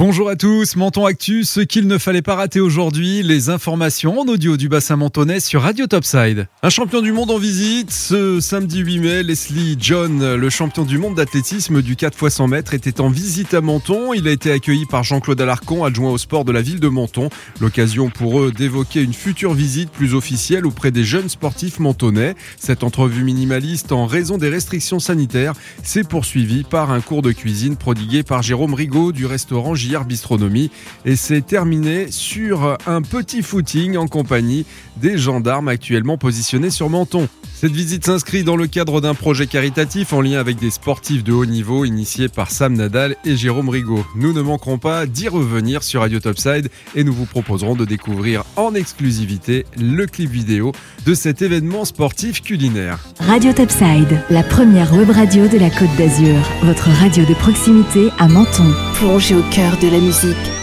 Bonjour à tous, Menton Actu, ce qu'il ne fallait pas rater aujourd'hui, les informations en audio du bassin mentonais sur Radio Topside. Un champion du monde en visite, ce samedi 8 mai, Leslie John, le champion du monde d'athlétisme du 4 x 100 mètres, était en visite à Menton. Il a été accueilli par Jean-Claude Alarcon, adjoint au sport de la ville de Menton. L'occasion pour eux d'évoquer une future visite plus officielle auprès des jeunes sportifs mentonnais. Cette entrevue minimaliste, en raison des restrictions sanitaires, s'est poursuivie par un cours de cuisine prodigué par Jérôme Rigaud du restaurant Bistronomie et s'est terminé sur un petit footing en compagnie des gendarmes actuellement positionnés sur Menton. Cette visite s'inscrit dans le cadre d'un projet caritatif en lien avec des sportifs de haut niveau initié par Sam Nadal et Jérôme Rigaud. Nous ne manquerons pas d'y revenir sur Radio Topside et nous vous proposerons de découvrir en exclusivité le clip vidéo de cet événement sportif culinaire. Radio Topside, la première web radio de la Côte d'Azur, votre radio de proximité à Menton. Plongez au cœur de la musique